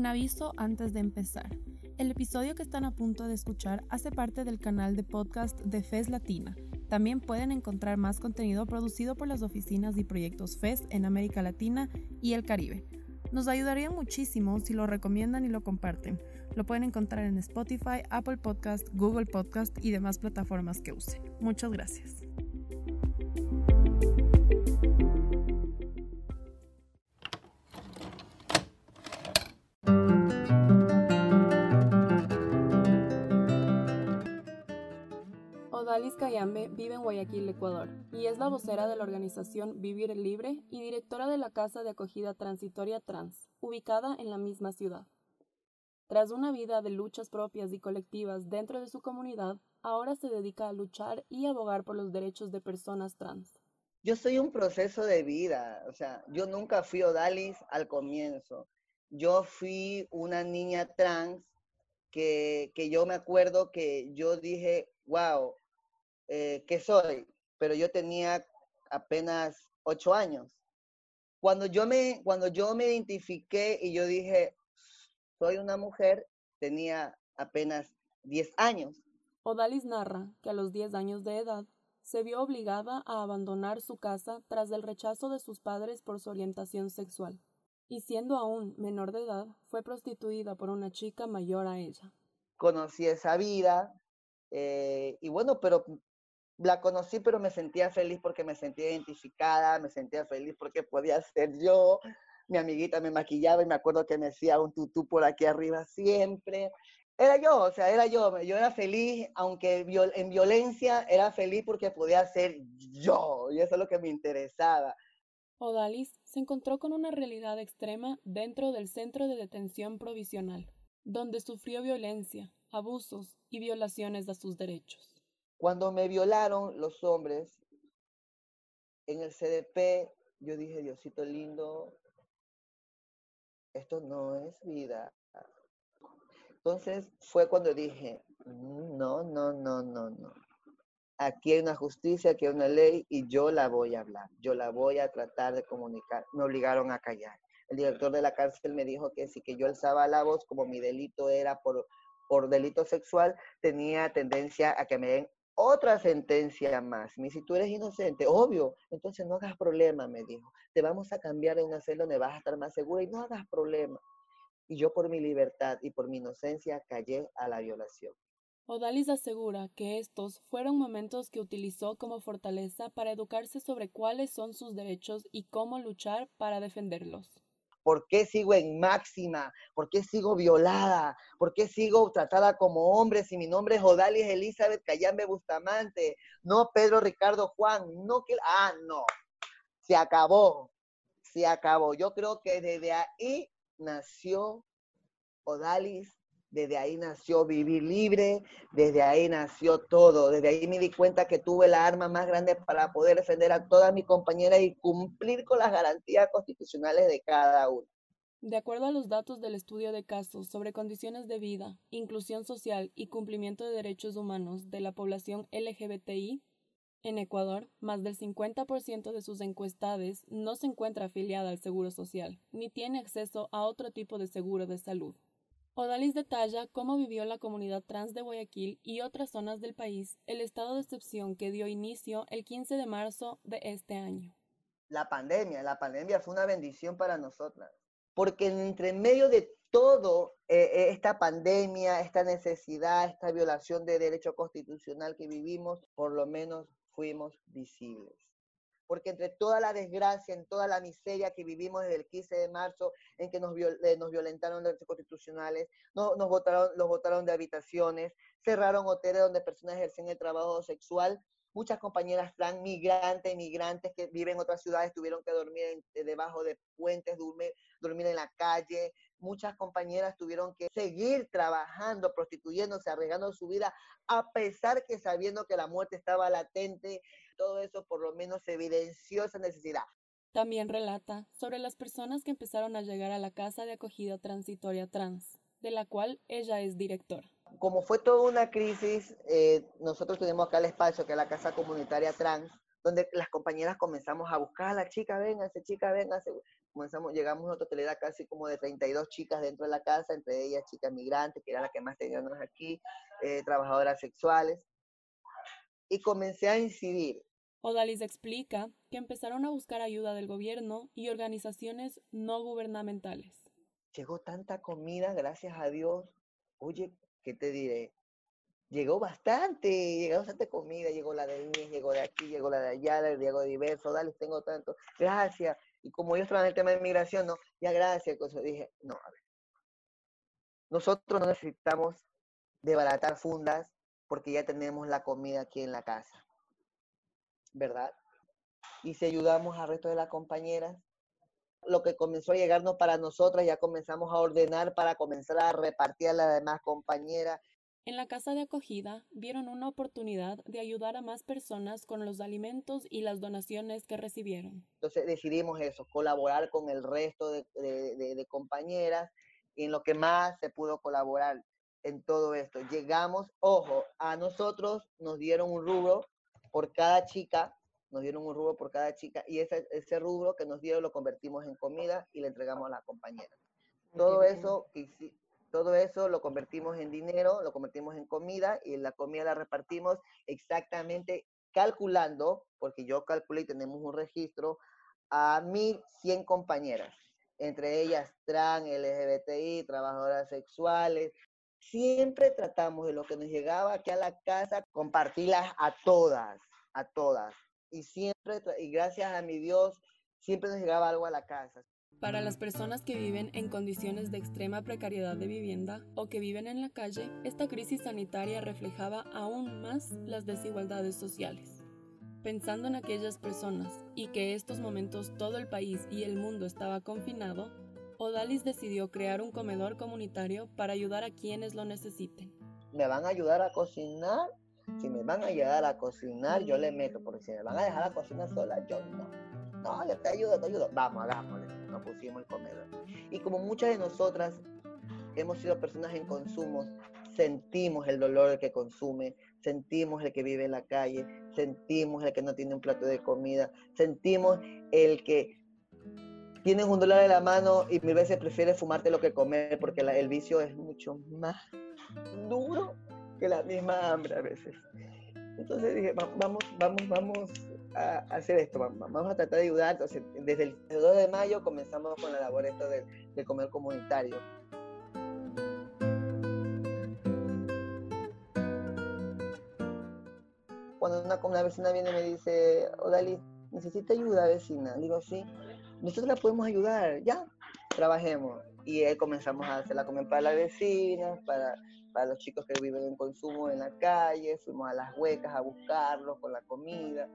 Un aviso antes de empezar. El episodio que están a punto de escuchar hace parte del canal de podcast de FES Latina. También pueden encontrar más contenido producido por las oficinas y proyectos FES en América Latina y el Caribe. Nos ayudaría muchísimo si lo recomiendan y lo comparten. Lo pueden encontrar en Spotify, Apple Podcast, Google Podcast y demás plataformas que usen. Muchas gracias. Cayambe vive en Guayaquil, Ecuador, y es la vocera de la organización Vivir Libre y directora de la Casa de Acogida Transitoria Trans, ubicada en la misma ciudad. Tras una vida de luchas propias y colectivas dentro de su comunidad, ahora se dedica a luchar y abogar por los derechos de personas trans. Yo soy un proceso de vida, o sea, yo nunca fui Odalis al comienzo. Yo fui una niña trans que, que yo me acuerdo que yo dije, wow, eh, qué soy, pero yo tenía apenas ocho años. Cuando yo, me, cuando yo me identifiqué y yo dije, soy una mujer, tenía apenas diez años. Odalis narra que a los diez años de edad se vio obligada a abandonar su casa tras el rechazo de sus padres por su orientación sexual, y siendo aún menor de edad, fue prostituida por una chica mayor a ella. Conocí esa vida, eh, y bueno, pero la conocí, pero me sentía feliz porque me sentía identificada, me sentía feliz porque podía ser yo. Mi amiguita me maquillaba y me acuerdo que me hacía un tutú por aquí arriba siempre. Era yo, o sea, era yo. Yo era feliz, aunque en violencia era feliz porque podía ser yo. Y eso es lo que me interesaba. Odalis se encontró con una realidad extrema dentro del centro de detención provisional, donde sufrió violencia, abusos y violaciones a sus derechos. Cuando me violaron los hombres en el CDP, yo dije, Diosito lindo, esto no es vida. Entonces fue cuando dije, mm, no, no, no, no, no. Aquí hay una justicia, aquí hay una ley y yo la voy a hablar, yo la voy a tratar de comunicar. Me obligaron a callar. El director de la cárcel me dijo que si que yo alzaba la voz, como mi delito era por, por delito sexual, tenía tendencia a que me den otra sentencia más. Me si tú eres inocente, obvio, entonces no hagas problema, me dijo. Te vamos a cambiar de una celda donde vas a estar más segura y no hagas problema. Y yo por mi libertad y por mi inocencia callé a la violación. Odalis asegura que estos fueron momentos que utilizó como fortaleza para educarse sobre cuáles son sus derechos y cómo luchar para defenderlos. ¿Por qué sigo en máxima? ¿Por qué sigo violada? ¿Por qué sigo tratada como hombre si mi nombre es Odalis Elizabeth Cayambe Bustamante? No Pedro Ricardo Juan, no que... Ah, no. Se acabó. Se acabó. Yo creo que desde ahí nació Odalis desde ahí nació vivir libre, desde ahí nació todo, desde ahí me di cuenta que tuve la arma más grande para poder defender a todas mis compañeras y cumplir con las garantías constitucionales de cada una. De acuerdo a los datos del estudio de casos sobre condiciones de vida, inclusión social y cumplimiento de derechos humanos de la población LGBTI, en Ecuador, más del 50% de sus encuestados no se encuentra afiliada al Seguro Social, ni tiene acceso a otro tipo de seguro de salud. Odalis detalla cómo vivió la comunidad trans de Guayaquil y otras zonas del país el estado de excepción que dio inicio el 15 de marzo de este año. La pandemia, la pandemia fue una bendición para nosotras, porque entre medio de todo eh, eh, esta pandemia, esta necesidad, esta violación de derecho constitucional que vivimos, por lo menos fuimos visibles porque entre toda la desgracia, en toda la miseria que vivimos desde el 15 de marzo, en que nos, eh, nos violentaron derechos constitucionales, no, nos votaron, los votaron de habitaciones, cerraron hoteles donde personas ejercen el trabajo sexual, muchas compañeras trans, migrantes, migrantes que viven en otras ciudades tuvieron que dormir eh, debajo de puentes, dormir, dormir en la calle, muchas compañeras tuvieron que seguir trabajando, prostituyéndose, arriesgando su vida, a pesar que sabiendo que la muerte estaba latente, todo eso por lo menos evidenció esa necesidad. También relata sobre las personas que empezaron a llegar a la casa de acogida transitoria trans, de la cual ella es directora. Como fue toda una crisis, eh, nosotros tenemos acá el espacio, que es la casa comunitaria trans, donde las compañeras comenzamos a buscar a la chica, véngase, chica, véngase. Comenzamos, llegamos a una totalidad casi como de 32 chicas dentro de la casa, entre ellas chicas migrantes, que era la que más teníamos aquí, eh, trabajadoras sexuales. Y comencé a incidir. Odalis explica que empezaron a buscar ayuda del gobierno y organizaciones no gubernamentales. Llegó tanta comida, gracias a Dios. Oye, ¿qué te diré? llegó bastante, llegó bastante comida, llegó la de mí, llegó de aquí, llegó la de allá, llegó diverso, dale, tengo tanto, gracias. Y como yo estaba en el tema de inmigración, no, ya gracias, cosa, dije, no, a ver. Nosotros no necesitamos desbaratar fundas porque ya tenemos la comida aquí en la casa, ¿verdad? Y si ayudamos al resto de las compañeras, lo que comenzó a llegarnos para nosotras, ya comenzamos a ordenar para comenzar a repartir a las demás compañeras en la casa de acogida vieron una oportunidad de ayudar a más personas con los alimentos y las donaciones que recibieron. Entonces decidimos eso, colaborar con el resto de, compañeras y en lo que más se pudo colaborar en todo esto. Llegamos, ojo, a nosotros nos dieron un rubro por cada chica, nos dieron un rubro por cada chica y ese, ese rubro que nos dieron lo convertimos en comida y le entregamos a la compañera. Todo eso todo eso lo convertimos en dinero, lo convertimos en comida y la comida la repartimos exactamente calculando, porque yo calculé y tenemos un registro, a 1.100 compañeras, entre ellas trans, LGBTI, trabajadoras sexuales. Siempre tratamos de lo que nos llegaba aquí a la casa, compartirlas a todas, a todas. Y siempre, y gracias a mi Dios, siempre nos llegaba algo a la casa. Para las personas que viven en condiciones de extrema precariedad de vivienda o que viven en la calle, esta crisis sanitaria reflejaba aún más las desigualdades sociales. Pensando en aquellas personas y que estos momentos todo el país y el mundo estaba confinado, Odalis decidió crear un comedor comunitario para ayudar a quienes lo necesiten. ¿Me van a ayudar a cocinar? Si me van a ayudar a cocinar, yo le meto, porque si me van a dejar a cocinar sola, yo no. No, yo te ayudo, te ayudo. Vamos, hagámosle nos pusimos el comedor. Y como muchas de nosotras hemos sido personas en consumo, sentimos el dolor del que consume, sentimos el que vive en la calle, sentimos el que no tiene un plato de comida, sentimos el que tiene un dólar en la mano y mil veces prefiere fumarte lo que comer porque el vicio es mucho más duro que la misma hambre a veces. Entonces dije, vamos, vamos, vamos a hacer esto, vamos a tratar de ayudar. Desde el 2 de mayo comenzamos con la labor esto del, comer comunitario. Cuando una, una, vecina viene y me dice, Odali, necesita ayuda, vecina. Digo, sí, nosotros la podemos ayudar, ya, trabajemos. Y ahí comenzamos a hacer la comer para las vecinas, para, para los chicos que viven en consumo en la calle, fuimos a las huecas a buscarlos con la comida.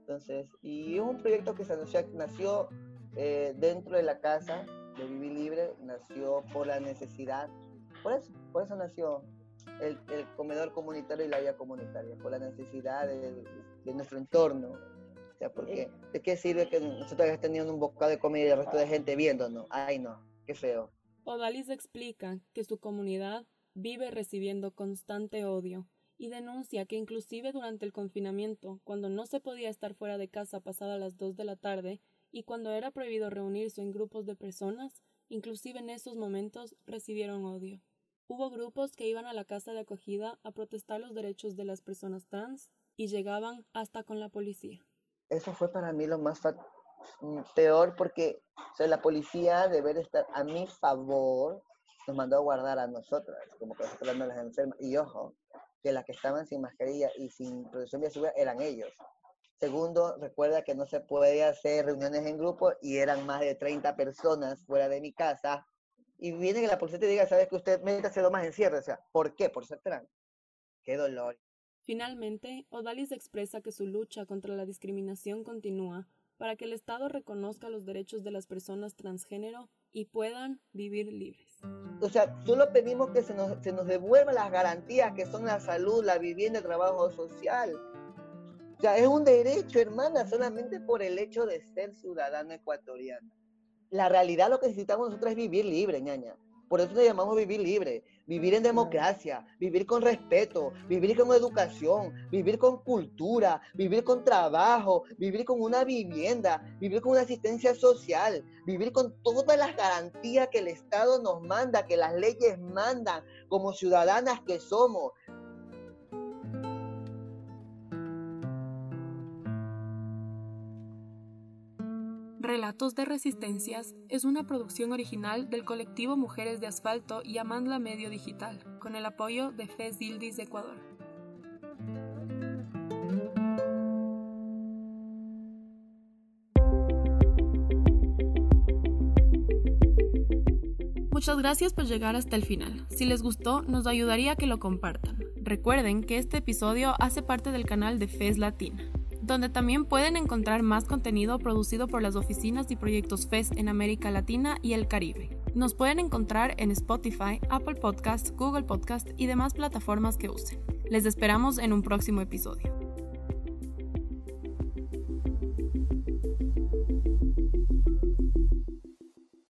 Entonces, y es un proyecto que se nació eh, dentro de la casa de Vivir Libre, nació por la necesidad, por eso, por eso nació el, el comedor comunitario y la vía comunitaria, por la necesidad de nuestro entorno. Sea, porque ¿de qué sirve que nosotros hayamos tenido un bocado de comida y el resto de gente viéndonos? Ay, no, qué feo. Odalis explica que su comunidad vive recibiendo constante odio y denuncia que inclusive durante el confinamiento, cuando no se podía estar fuera de casa pasada las dos de la tarde y cuando era prohibido reunirse en grupos de personas, inclusive en esos momentos recibieron odio. Hubo grupos que iban a la casa de acogida a protestar los derechos de las personas trans y llegaban hasta con la policía. Eso fue para mí lo más mm, peor porque la policía debe estar a mi favor nos mandó a guardar a nosotras, como que nosotros no las enfermas. Y ojo, que las que estaban sin mascarilla y sin protección biosegura eran ellos. Segundo, recuerda que no se puede hacer reuniones en grupo y eran más de 30 personas fuera de mi casa. Y viene que la policía te diga, sabes que usted métase más encierro. O sea, ¿por qué? Por ser trans. Qué dolor. Finalmente, Odalis expresa que su lucha contra la discriminación continúa para que el Estado reconozca los derechos de las personas transgénero y puedan vivir libres. O sea, solo pedimos que se nos, se nos devuelvan las garantías que son la salud, la vivienda, el trabajo social. O sea, es un derecho, hermana, solamente por el hecho de ser ciudadano ecuatoriano. La realidad lo que necesitamos nosotros es vivir libre, ñaña. Por eso le llamamos vivir libre, vivir en democracia, vivir con respeto, vivir con educación, vivir con cultura, vivir con trabajo, vivir con una vivienda, vivir con una asistencia social, vivir con todas las garantías que el Estado nos manda, que las leyes mandan como ciudadanas que somos. Relatos de Resistencias es una producción original del colectivo Mujeres de Asfalto y Amandla Medio Digital, con el apoyo de FES Dildis de Ecuador. Muchas gracias por llegar hasta el final. Si les gustó, nos ayudaría que lo compartan. Recuerden que este episodio hace parte del canal de FES Latina donde también pueden encontrar más contenido producido por las oficinas y proyectos FES en América Latina y el Caribe. Nos pueden encontrar en Spotify, Apple Podcasts, Google Podcasts y demás plataformas que usen. Les esperamos en un próximo episodio.